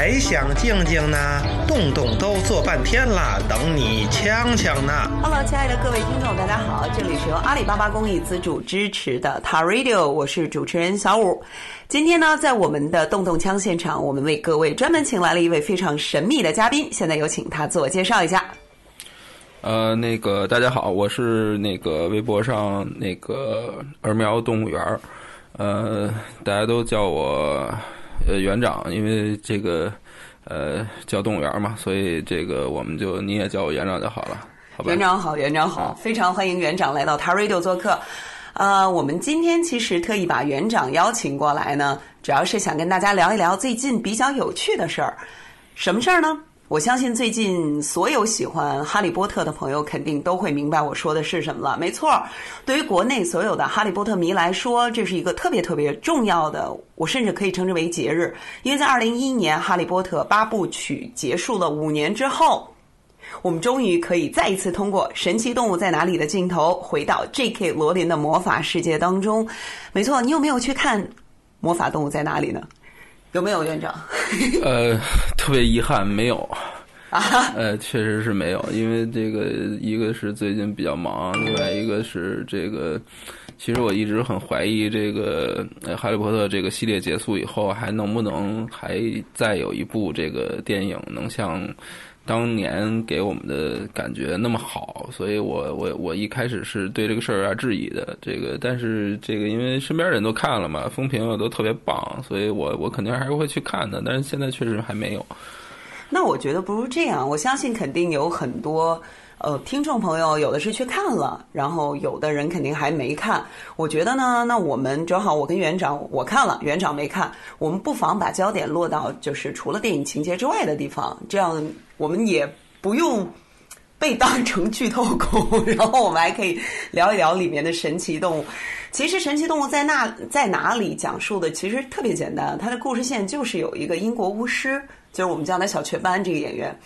还想静静呢？动动都坐半天了，等你锵锵呢。Hello，亲爱的各位听众，大家好，这里是由阿里巴巴公益资助支持的 Tar Radio，我是主持人小五。今天呢，在我们的动动枪现场，我们为各位专门请来了一位非常神秘的嘉宾，现在有请他自我介绍一下。呃，那个大家好，我是那个微博上那个儿苗动物园儿，呃，大家都叫我呃园长，因为这个呃叫动物园嘛，所以这个我们就你也叫我园长就好了，好吧？园长好，园长好，非常欢迎园长来到 TARADIO 做客。呃，我们今天其实特意把园长邀请过来呢，主要是想跟大家聊一聊最近比较有趣的事儿。什么事儿呢？我相信最近所有喜欢《哈利波特》的朋友肯定都会明白我说的是什么了。没错，对于国内所有的哈利波特迷来说，这是一个特别特别重要的，我甚至可以称之为节日，因为在二零一一年《哈利波特》八部曲结束了五年之后。我们终于可以再一次通过《神奇动物在哪里》的镜头，回到 J.K. 罗琳的魔法世界当中。没错，你有没有去看《魔法动物在哪里》呢？有没有院长？呃，特别遗憾，没有。啊，呃，确实是没有，因为这个一个是最近比较忙，另外一个是这个，其实我一直很怀疑这个呃《哈利波特》这个系列结束以后，还能不能还再有一部这个电影能像当年给我们的感觉那么好，所以我我我一开始是对这个事儿有点质疑的。这个，但是这个因为身边人都看了嘛，风评又都特别棒，所以我我肯定还是会去看的。但是现在确实还没有。那我觉得不如这样，我相信肯定有很多呃听众朋友，有的是去看了，然后有的人肯定还没看。我觉得呢，那我们正好我跟园长我看了，园长没看，我们不妨把焦点落到就是除了电影情节之外的地方，这样我们也不用。被当成剧透狗，然后我们还可以聊一聊里面的神奇动物。其实神奇动物在那在哪里讲述的其实特别简单，它的故事线就是有一个英国巫师，就是我们叫他小雀斑这个演员，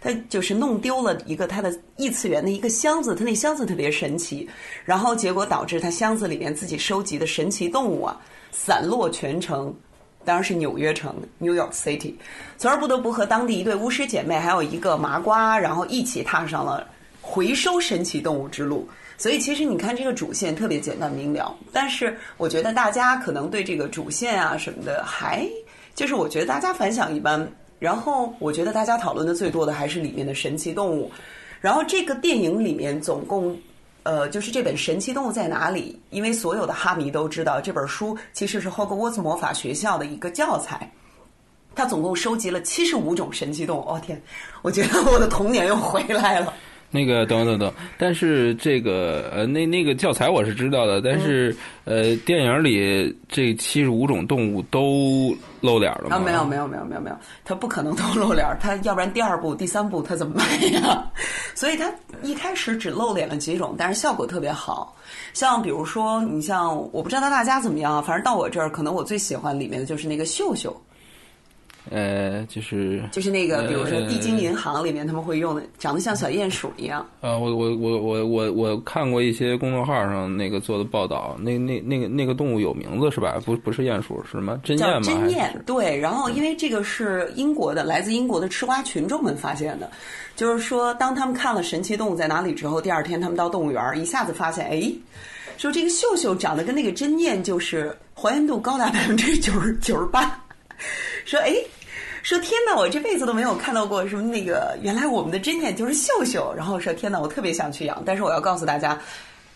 他就是弄丢了一个他的异次元的一个箱子，他那箱子特别神奇，然后结果导致他箱子里面自己收集的神奇动物啊散落全城。当然是纽约城 （New York City），从而不得不和当地一对巫师姐妹，还有一个麻瓜，然后一起踏上了回收神奇动物之路。所以，其实你看这个主线特别简单明了，但是我觉得大家可能对这个主线啊什么的，还就是我觉得大家反响一般。然后，我觉得大家讨论的最多的还是里面的神奇动物。然后，这个电影里面总共。呃，就是这本《神奇动物在哪里》，因为所有的哈迷都知道，这本书其实是霍格沃茨魔法学校的一个教材。它总共收集了七十五种神奇动物。哦天，我觉得我的童年又回来了。那个等等等，但是这个呃，那那个教材我是知道的，但是、呃，电影里这七十五种动物都露脸了吗？啊，没有没有没有没有没有，它不可能都露脸，它要不然第二部、第三部它怎么卖呀？所以它一开始只露脸了几种，但是效果特别好。像比如说，你像我不知道大家怎么样啊，反正到我这儿，可能我最喜欢里面的就是那个秀秀。呃，就是就是那个，比如说呃地精银行里面他们会用的，长得像小鼹鼠一样。呃，我我我我我我看过一些公众号上那个做的报道，那那那个那个动物有名字是吧？不不是鼹鼠是什么？真叫鼹吗？还是真鼹，对。然后因为这个是英国的，来自英国的吃瓜群众们发现的，就是说，当他们看了《神奇动物在哪里》之后，第二天他们到动物园，一下子发现，哎，说这个秀秀长得跟那个真鼹就是还原度高达 百分之九十九十八，说哎。说天哪，我这辈子都没有看到过什么那个，原来我们的真眼就是秀秀。然后说天哪，我特别想去养，但是我要告诉大家，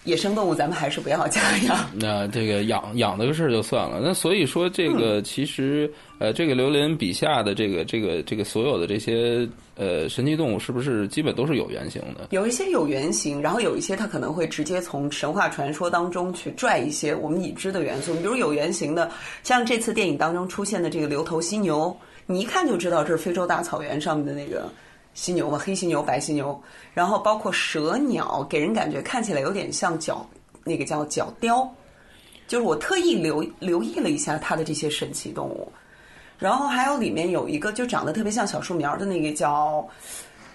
野生动物咱们还是不要家养。那这个养养这个事儿就算了，那所以说这个其实、呃，这个刘林笔下的这个这个这个所有的这些呃神奇动物，是不是基本都是有原型的？有一些有原型，然后有一些它可能会直接从神话传说当中去拽一些我们已知的元素。你比如有原型的，像这次电影当中出现的这个牛头犀牛，你一看就知道这是非洲大草原上面的那个犀牛嘛，黑犀牛、白犀牛。然后包括蛇鸟，给人感觉看起来有点像角，那个叫角雕。就是我特意留留意了一下它的这些神奇动物，然后还有里面有一个就长得特别像小树苗的那个叫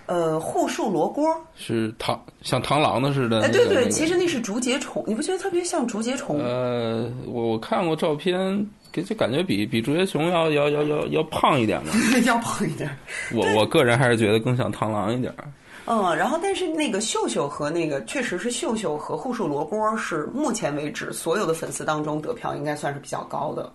呃护树罗锅。是螳像螳螂的似的。哎，对对，那个其实那是竹节虫，你不觉得特别像竹节虫？呃，我我看过照片，给就感觉比比竹节熊要要要要要胖一点嘛。要胖一点。我我个人还是觉得更像螳螂一点儿。嗯，然后但是那个秀秀和那个确实是秀秀和护树萝卜是目前为止所有的粉丝当中得票应该算是比较高的。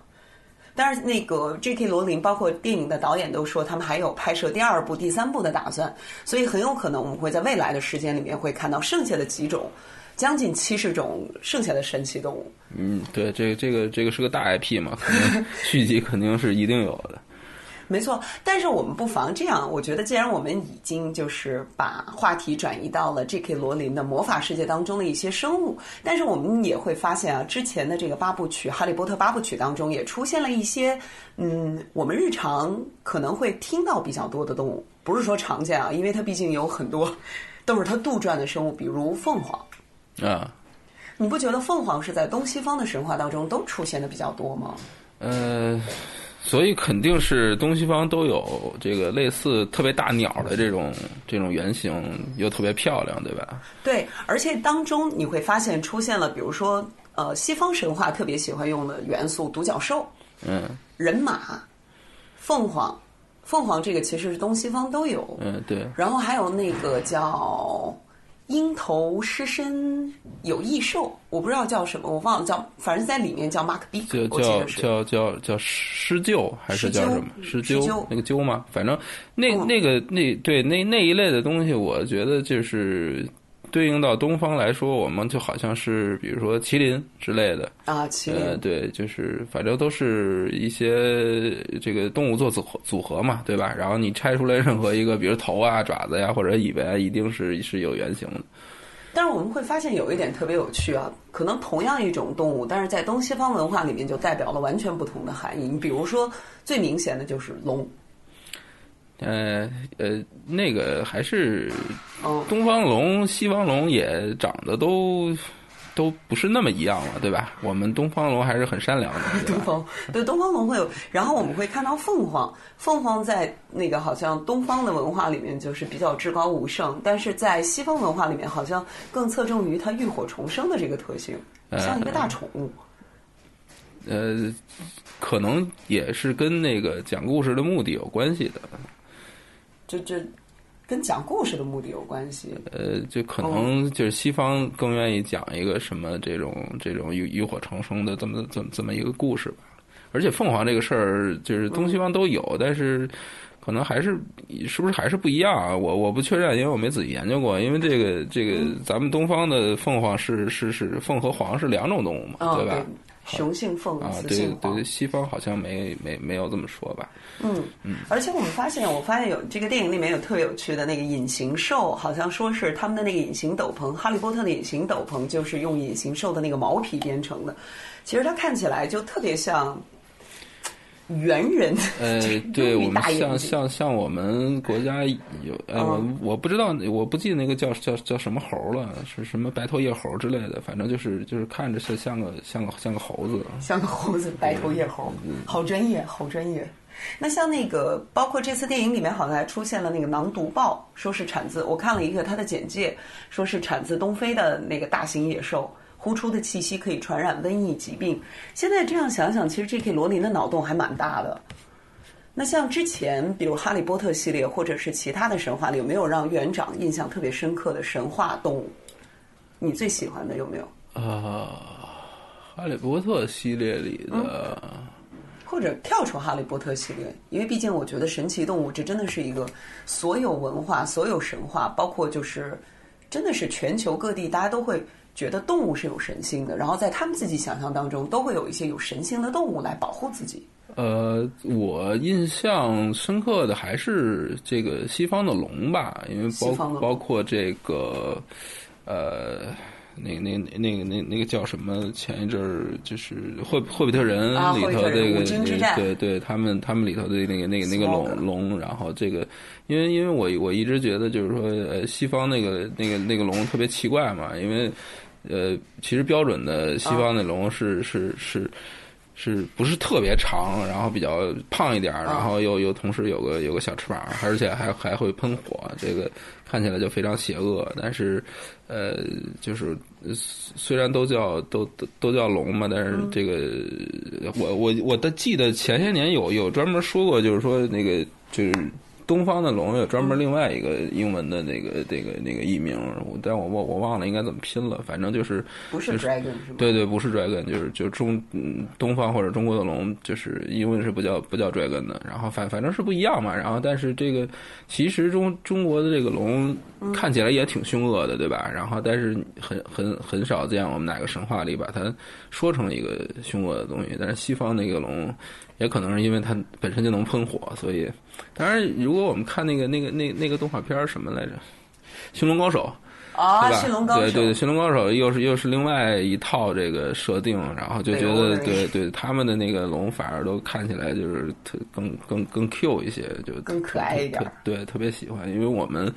但是那个 J.K. 罗琳，包括电影的导演都说他们还有拍摄第二部、第三部的打算，所以很有可能我们会在未来的时间里面会看到剩下的几种，将近七十种剩下的神奇动物。嗯，对，这个这个这个是个大 IP 嘛，续集肯定是一定有的。没错，但是我们不妨这样，我觉得既然我们已经就是把话题转移到了 J.K. 罗琳的魔法世界当中的一些生物，但是我们也会发现啊，之前的这个八部曲《哈利波特》八部曲当中也出现了一些，嗯，我们日常可能会听到比较多的动物，不是说常见啊，因为它毕竟有很多都是它杜撰的生物，比如凤凰。啊，你不觉得凤凰是在东西方的神话当中都出现的比较多吗？呃，所以肯定是东西方都有这个类似特别大鸟的这种这种原型，又特别漂亮，对吧？对，而且当中你会发现出现了，比如说，呃，西方神话特别喜欢用的元素，独角兽、嗯人马、凤凰。凤凰这个其实是东西方都有，嗯，对，然后还有那个叫鹰头狮身有异兽，我不知道叫什么，我忘了叫，反正在里面叫 Mark B，就我记叫。叫叫叫狮鹫还是叫什么？狮狮鹫鹫那个鹫吗？反正那嗯那个那对那那一类的东西，我觉得就是对应到东方来说，我们就好像是比如说麒麟之类的，啊，麒麟、呃，对，就是反正都是一些这个动物做组合组合嘛，对吧？然后你拆出来任何一个，比如头啊、爪子呀或者尾巴啊，一定是是有原型的。但是我们会发现有一点特别有趣啊，可能同样一种动物，但是在东西方文化里面就代表了完全不同的含义。你比如说，最明显的就是龙，呃呃，那个还是嗯，东方龙、西方龙也长得都都不是那么一样了，对吧？我们东方龙还是很善良的，东方对东方龙会有，然后我们会看到凤凰，凤凰在那个好像东方的文化里面就是比较至高无上，但是在西方文化里面好像更侧重于它浴火重生的这个特性，像一个大宠物。呃，可能也是跟那个讲故事的目的有关系的。这这跟讲故事的目的有关系。呃，就可能就是西方更愿意讲一个什么这种这种浴浴火重生的这么这么这么一个故事吧。而且凤凰这个事儿，就是东西方都有，但是可能还是是不是还是不一样啊？我我不确认，因为我没仔细研究过。因为这个这个咱们东方的凤凰是是是凤和凰是两种动物嘛，嗯，对吧？雄性凤，啊，对雌性凰对，。西方好像没没没有这么说吧？嗯，而且我们发现，我发现有这个电影里面有特别有趣的那个隐形兽，好像说是他们的那个隐形斗篷，哈利波特的隐形斗篷就是用隐形兽的那个毛皮编成的。其实它看起来就特别像猿人，呃，对我们像像像我们国家有，呃，我嗯我不知道，我不记得那个叫叫叫什么猴了，是什么白头叶猴之类的，反正就是就是看着是像个像个像个猴子。像个猴子，白头叶猴，好专业，好专业。那像那个，包括这次电影里面好像还出现了那个囊毒豹，说是产自我看了一个它的简介，说是产自东非的那个大型野兽，呼出的气息可以传染瘟疫疾病。现在这样想想，其实 J.K. 罗琳的脑洞还蛮大的。那像之前，比如《哈利波特》系列，或者是其他的神话里，有没有让园长印象特别深刻的神话动物？你最喜欢的有没有？啊，哈利波特系列里的，或者跳出哈利波特系列，因为毕竟我觉得神奇动物这真的是一个所有文化、所有神话，包括就是真的是全球各地大家都会觉得动物是有神性的，然后在他们自己想象当中都会有一些有神性的动物来保护自己。呃，我印象深刻的还是这个西方的龙吧，因为包包括这个呃。那那那那个那那个叫什么？前一阵儿就是霍霍比特人啊里头这个，对对，他们他们里头的那个那个那个龙龙，然后这个，因为因为我我一直觉得就是说，呃，西方那个那个那个龙特别奇怪嘛，因为呃，其实标准的西方的龙是、是是是不是特别长，然后比较胖一点儿，然后又又同时有个有个小翅膀，而且还还会喷火，这个看起来就非常邪恶。但是，呃，就是呃虽然都叫都都都叫龙嘛，但是这个我我我的记得前些年有有专门说过，就是说那个就是。东方的龙有专门另外一个英文的那个那个那个译名，我但我我我忘了应该怎么拼了，反正就是不是 dragon 是吗？对对，不是 dragon，就是就中嗯东方或者中国的龙，就是英文是不叫不叫 dragon 的，然后反反正是不一样嘛。然后但是这个其实中中国的这个龙看起来也挺凶恶的，对吧？然后但是很很很少见我们哪个神话里把它说成一个凶恶的东西。但是西方那个龙也可能是因为它本身就能喷火，所以当然如果我们看那个那个那那个动画片儿什么来着，《驯龙高手》。啊，对吧？驯龙高手，对对对，驯龙高手又是又是另外一套这个设定，然后就觉得对对他们的那个龙反而都看起来就是特更更更 Q 一些，就更可爱一点对，特别喜欢，因为我们。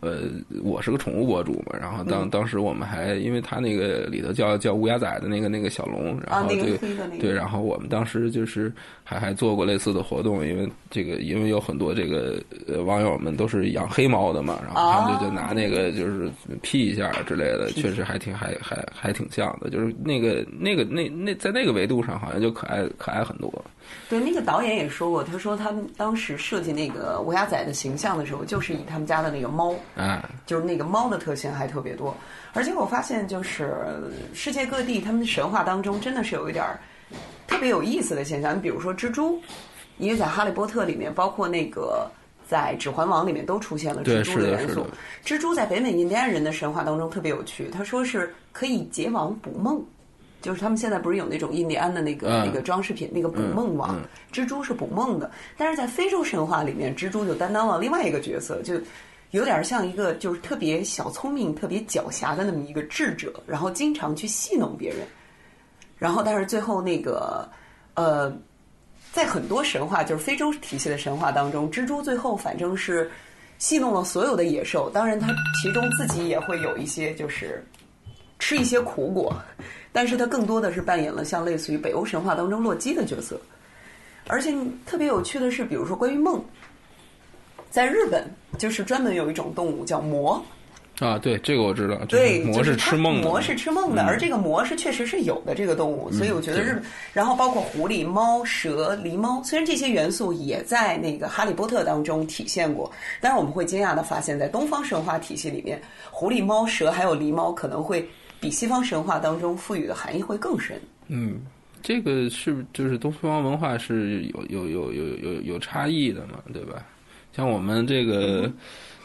呃，我是个宠物博主嘛，然后当、嗯。当时我们还因为他那个里头叫叫乌鸦仔的那个那个小龙，然后这个那个，对，然后我们当时就是还还做过类似的活动，因为这个因为有很多这个呃网友们都是养黑猫的嘛，然后他们就就拿那个就是 P 一下之类的，确实还挺还还还挺像的，就是那个那个那那在那个维度上好像就可爱可爱很多。对，那个导演也说过，他说他们当时设计那个乌鸦仔的形象的时候，就是以他们家的那个猫，哎，就是那个猫的特性还特别多。而且我发现，就是世界各地他们的神话当中，真的是有一点儿特别有意思的现象。你比如说蜘蛛，因为在《哈利波特》里面，包括那个在《指环王》里面都出现了蜘蛛的元素。蜘蛛在北美印第安人的神话当中特别有趣，他说是可以结网捕梦。就是他们现在不是有那种印第安的那个、嗯那个装饰品，那个捕梦网，嗯蜘蛛是捕梦的。但是在非洲神话里面，蜘蛛就担当了另外一个角色，就有点像一个就是特别小聪明、特别狡黠的那么一个智者，然后经常去戏弄别人。然后，但是最后那个呃，在很多神话，就是非洲体系的神话当中，蜘蛛最后反正是戏弄了所有的野兽。当然，它其中自己也会有一些就是吃一些苦果，但是它更多的是扮演了像类似于北欧神话当中洛基的角色。而且特别有趣的是，比如说关于梦，在日本就是专门有一种动物叫魔，啊，对，这个我知道，就是对，魔是吃梦的，魔是吃梦的，而这个魔是确实是有的这个动物，所以我觉得日，然后包括狐狸、猫、蛇、狸猫，虽然这些元素也在那个《哈利波特》当中体现过，但是我们会惊讶的发现，在东方神话体系里面，狐狸、猫、蛇还有狸猫可能会比西方神话当中赋予的含义会更深。嗯，这个是就是东方文化是有有有有有有差异的嘛，对吧？像我们这个。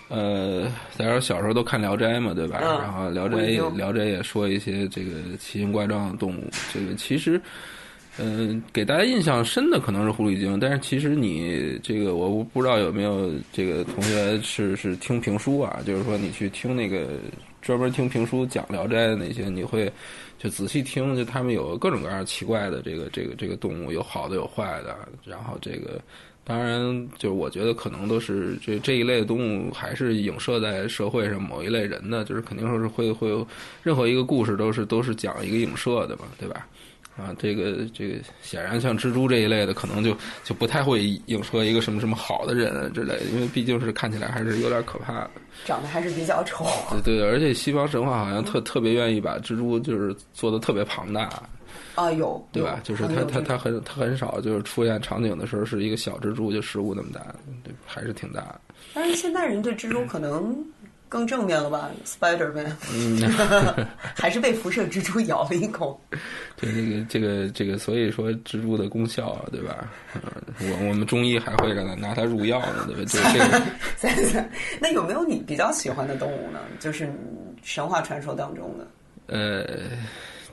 呃，大家小时候都看《聊斋》嘛，对吧？嗯然后《聊斋》也《聊斋》也说一些这个奇形怪状的动物。这个其实，嗯、给大家印象深的可能是狐狸精，但是其实你这个我不知道有没有这个同学是是听评书啊，就是说你去听那个专门听评书讲《聊斋》的那些，你会就仔细听，就他们有各种各样奇怪的这个这个这个动物，有好的有坏的，然后这个。当然，就是我觉得可能都是这这一类的动物，还是影射在社会上某一类人的，就是肯定说是会会有任何一个故事都是都是讲一个影射的嘛，对吧？啊，这个这个显然像蜘蛛这一类的，可能就就不太会影射一个什么什么好的人之类的，因为毕竟是看起来还是有点可怕的。长得还是比较丑，对对，而且西方神话好像特特别愿意把蜘蛛就是做的特别庞大，啊，有对吧？就是它它它很它很少就是出现场景的时候是一个小蜘蛛就食物那么大，对，还是挺大的。但是现代人对蜘蛛可能更正面了吧？Spider Man，嗯，还是被辐射蜘蛛咬了一口。对，这个这个这个，所以说蜘蛛的功效啊，对吧？嗯，我我们中医还会让它拿它入药呢，对吧？对这个三三，那有没有你比较喜欢的动物呢？就是神话传说当中的。呃，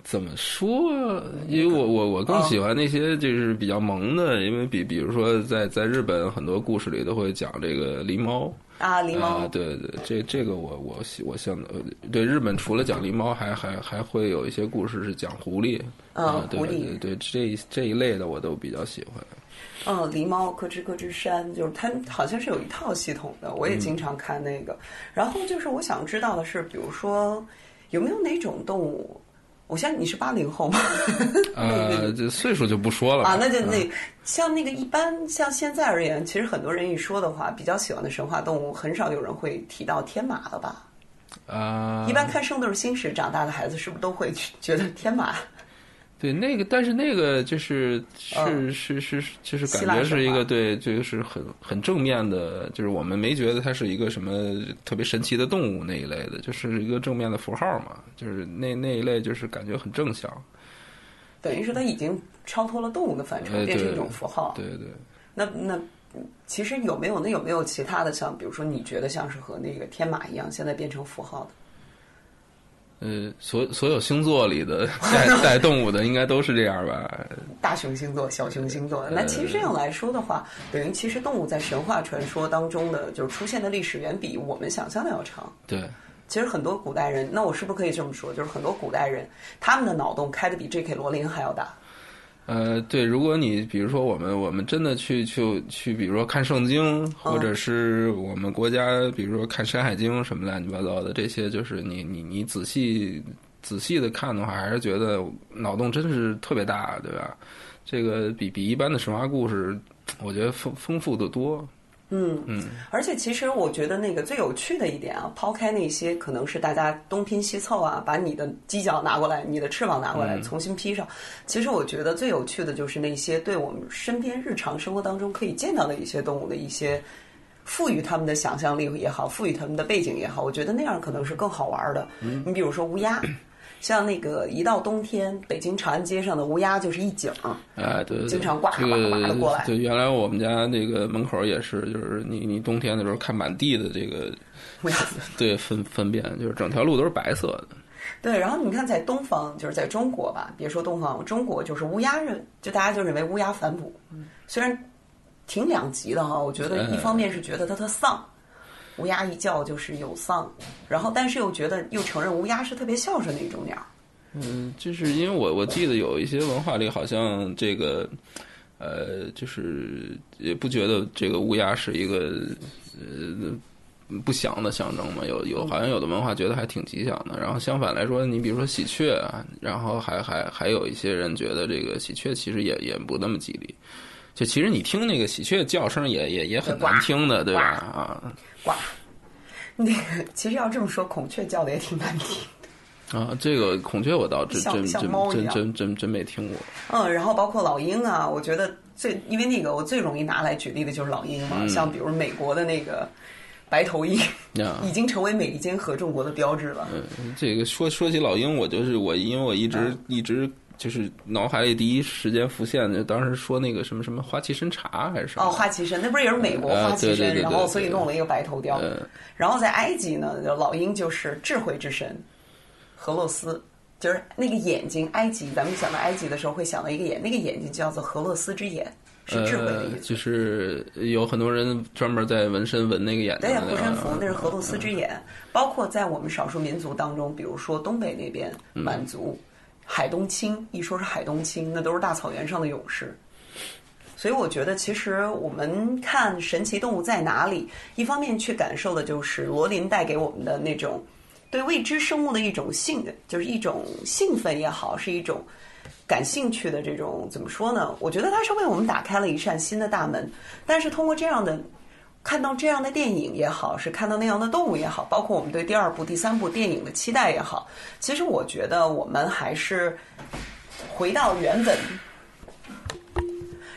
怎么说？因为我我我更喜欢那些就是比较萌的，因为比比如说在在日本很多故事里都会讲这个狸猫。啊，狸猫、啊，对对，这这个我我喜我相呃对日本除了讲狸猫，还还还会有一些故事是讲狐狸，嗯啊，对狐狸对对，这一这一类的我都比较喜欢。嗯，狸猫咯吱咯吱山，就是它好像是有一套系统的，我也经常看那个。然后就是我想知道的是，比如说有没有哪种动物，我相信你是八零后嘛？呃，这岁数就不说了啊，那就嗯那像那个一般像现在而言，其实很多人一说的话，比较喜欢的神话动物，很少有人会提到天马了吧？啊，一般看《圣斗士星矢》长大的孩子，是不是都会觉得天马？对那个，但是那个就是是嗯是是，就是感觉是一个对，就是很很正面的，就是我们没觉得它是一个什么特别神奇的动物那一类的，就是一个正面的符号嘛，就是那那一类就是感觉很正向，等于是它已经超脱了动物的范畴，呃变成一种符号。对对。那那其实有没有那有没有其他的像，比如说你觉得像是和那个天马一样，现在变成符号的？呃，所所有星座里的带 带动物的，应该都是这样吧？大熊星座、小熊星呃座。那其实这样来说的话，等于其实动物在神话传说当中的就是出现的历史远比我们想象的要长。对，其实很多古代人，那我是不是可以这么说？就是很多古代人，他们的脑洞开的比 J.K. 罗琳还要大。呃，对，如果你比如说我们我们真的去去去，比如说看圣经，或者是我们国家，比如说看《山海经》什么乱七八糟的这些，就是你你你仔细仔细的看的话，还是觉得脑洞真是特别大，对吧？这个比比一般的神话故事，我觉得丰丰富的多。嗯嗯，而且其实我觉得那个最有趣的一点啊，抛开那些可能是大家东拼西凑啊，把你的犄角拿过来，你的翅膀拿过来，重新披上。其实我觉得最有趣的就是那些对我们身边日常生活当中可以见到的一些动物的一些赋予他们的想象力也好，赋予他们的背景也好，我觉得那样可能是更好玩的。你比如说乌鸦。像那个一到冬天，北京长安街上的乌鸦就是一景儿，哎，对对对，经常呱这呱呱的过来个对，原来我们家那个门口也是，就是你你冬天的时候看满地的这个，乌鸦 对粪粪便，就是整条路都是白色的。对，然后你看，在东方，就是在中国吧，别说东方，中国就是乌鸦认，就大家就认为乌鸦反哺，虽然挺两极的哈。我觉得一方面是觉得它特丧，乌鸦一叫就是有丧，然后但是又觉得又承认乌鸦是特别孝顺的一种鸟。嗯，就是因为我我记得有一些文化里好像这个，呃，就是也不觉得这个乌鸦是一个呃不祥的象征嘛，有有好像有的文化觉得还挺吉祥的。然后相反来说，你比如说喜鹊啊，然后还还还有一些人觉得这个喜鹊其实也也不那么吉利。就其实你听那个喜鹊叫声也也也很难听的，对吧？啊呱，那个其实要这么说，孔雀叫的也挺难听。啊，这个孔雀我倒真像真真真真真真没听过。嗯，然后包括老鹰啊，我觉得最因为那个我最容易拿来举例的就是老鹰嘛，像比如美国的那个白头鹰，呀 已经成为美利坚合众国的标志了。嗯，这个说说起老鹰，我就是我，因为我一直、嗯一直就是脑海里第一时间浮现的，当时说那个什么什么花旗参茶还是什么哦，花旗参那不是也是美国呃花旗参，然后所以弄了一个白头雕。呃然后在埃及呢，老鹰就是智慧之神，荷洛斯，就是那个眼睛。埃及，咱们想到埃及的时候会想到一个眼，那个眼睛叫做荷洛斯之眼，是智慧的意呃，思。就是有很多人专门在纹身纹那个眼睛对呀，护身符啊那是荷洛斯之眼，包括在我们少数民族当中，比如说东北那边嗯满族，海东青，一说是海东青，那都是大草原上的勇士。所以我觉得，其实我们看神奇动物在哪里，一方面去感受的就是罗琳带给我们的那种对未知生物的一种兴，就是一种兴奋也好，是一种感兴趣的这种怎么说呢？我觉得它是为我们打开了一扇新的大门。但是通过这样的看到这样的电影也好，是看到那样的动物也好，包括我们对第二部、第三部电影的期待也好，其实我觉得我们还是回到原本。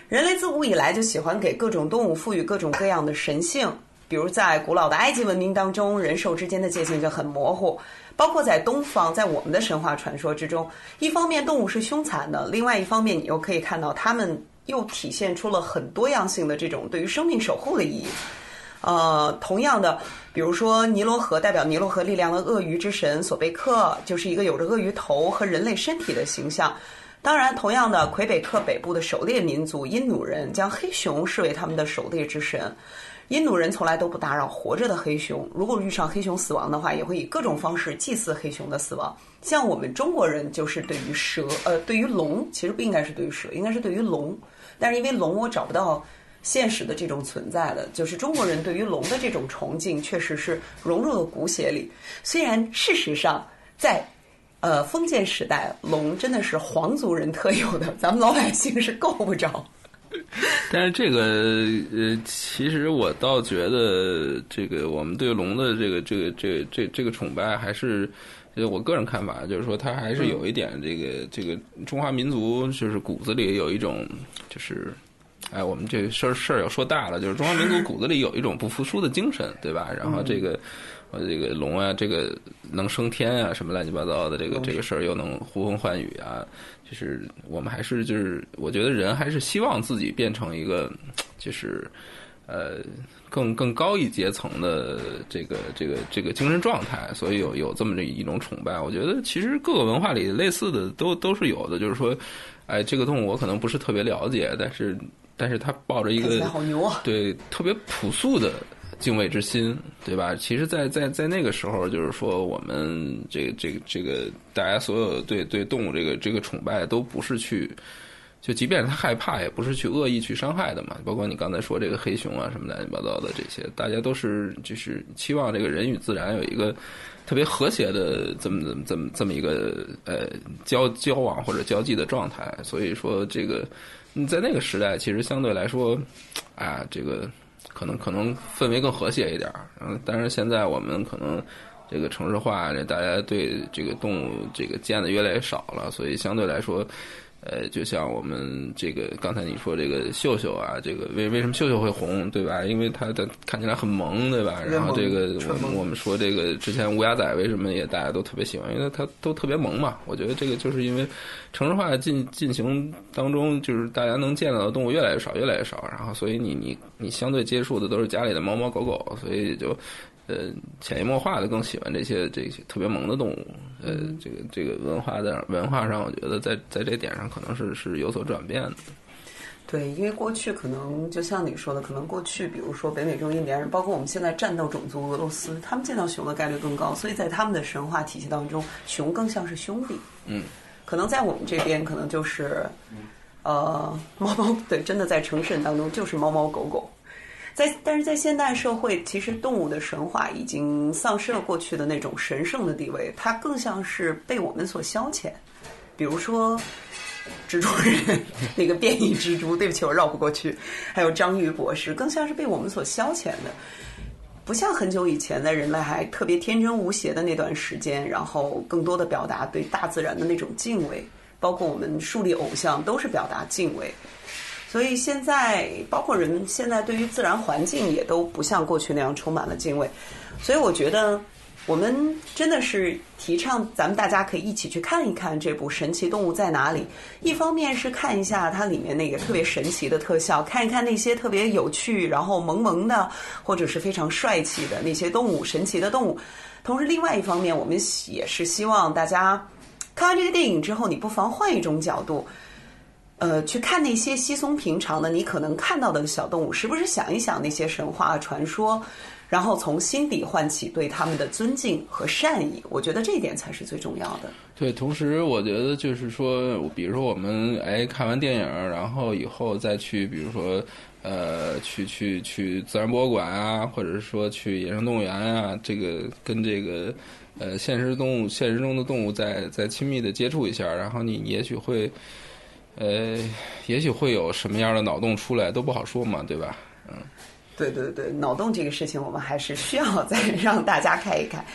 人类自古以来就喜欢给各种动物赋予各种各样的神性，比如在古老的埃及文明当中，人兽之间的界限就很模糊。包括在东方，在我们的神话传说之中，一方面动物是凶残的，另外一方面你又可以看到它们又体现出了很多样性的这种对于生命守护的意义。呃，同样的，比如说尼罗河代表尼罗河力量的鳄鱼之神索贝克，就是一个有着鳄鱼头和人类身体的形象。当然，同样的，魁北克北部的狩猎民族因努人将黑熊视为他们的狩猎之神。因努人从来都不打扰活着的黑熊，如果遇上黑熊死亡的话，也会以各种方式祭祀黑熊的死亡。像我们中国人就是对于蛇，呃，对于龙，其实不应该是对于蛇，应该是对于龙。但是因为龙，我找不到现实的这种存在的，就是中国人对于龙的这种崇敬，确实是融入了骨血里。虽然事实上在呃，封建时代龙真的是皇族人特有的，咱们老百姓是够不着。但是这个呃，其实我倒觉得，这个我们对龙的这个这个这个这这个崇拜，还是我个人看法，就是说，它还是有一点这个这个中华民族就是骨子里有一种就是。哎，我们这事儿事儿要说大了，就是中华民族骨子里有一种不服输的精神，对吧？然后这个，呃，这个龙啊，这个能升天啊，什么乱七八糟的，这个这个事儿又能呼风唤雨啊，就是我们还是就是，我觉得人还是希望自己变成一个，就是呃，更更高一阶层的这个这个这个精神状态，所以有有这么一种崇拜。我觉得其实各个文化里类似的都都是有的，就是说，哎，这个动物我可能不是特别了解，但是。但是他抱着一个对特别朴素的敬畏之心，对吧？其实，在在在那个时候，就是说，我们这个这个这个大家所有对对动物这个这个崇拜，都不是去，就即便他害怕，也不是去恶意去伤害的嘛。包括你刚才说这个黑熊啊什么乱七八糟的这些，大家都是就是期望这个人与自然有一个特别和谐的这么这么这么这么一个呃交交往或者交际的状态。所以说这个。你在那个时代，其实相对来说，啊，这个可能可能氛围更和谐一点儿。嗯，但是现在我们可能这个城市化，这大家对这个动物这个见的越来越少了，所以相对来说。呃，就像我们这个刚才你说这个秀秀啊，这个为为什么秀秀会红，对吧？因为它的看起来很萌，对吧？然后这个我们我们说这个之前乌鸦仔为什么也大家都特别喜欢，因为它都特别萌嘛。我觉得这个就是因为城市化进进行当中，就是大家能见到的动物越来越少，越来越少，然后所以你你你相对接触的都是家里的猫猫狗狗，所以就。呃，潜移默化的更喜欢这些这些特别萌的动物。呃，这个这个文化的文化上，我觉得在在这点上可能是是有所转变的。对，因为过去可能就像你说的，可能过去比如说北美洲印第安人，包括我们现在战斗种族俄罗斯，他们见到熊的概率更高，所以在他们的神话体系当中，熊更像是兄弟。嗯，可能在我们这边，可能就是呃猫猫，对，真的在城市当中就是猫猫狗狗。在，但是在现代社会，其实动物的神话已经丧失了过去的那种神圣的地位，它更像是被我们所消遣。比如说，蜘蛛人 那个变异蜘蛛，对不起，我绕不过去。还有章鱼博士，更像是被我们所消遣的，不像很久以前的人类还特别天真无邪的那段时间，然后更多的表达对大自然的那种敬畏，包括我们树立偶像都是表达敬畏。所以现在，包括人现在对于自然环境也都不像过去那样充满了敬畏。所以我觉得，我们真的是提倡咱们大家可以一起去看一看这部《神奇动物在哪里》。一方面是看一下它里面那个特别神奇的特效，看一看那些特别有趣、然后萌萌的或者是非常帅气的那些动物、神奇的动物。同时，另外一方面，我们也是希望大家看完这个电影之后，你不妨换一种角度。呃，去看那些稀松平常的你可能看到的小动物，时不时想一想那些神话传说，然后从心底唤起对他们的尊敬和善意。我觉得这一点才是最重要的。对，同时我觉得就是说，比如说我们哎看完电影，然后以后再去，比如说呃去去去自然博物馆啊，或者是说去野生动物园啊，这个跟这个呃现实动物现实中的动物再再亲密的接触一下，然后你也许会。呃，也许会有什么样的脑洞出来，都不好说嘛，对吧？嗯，对对对，脑洞这个事情，我们还是需要再让大家看一看。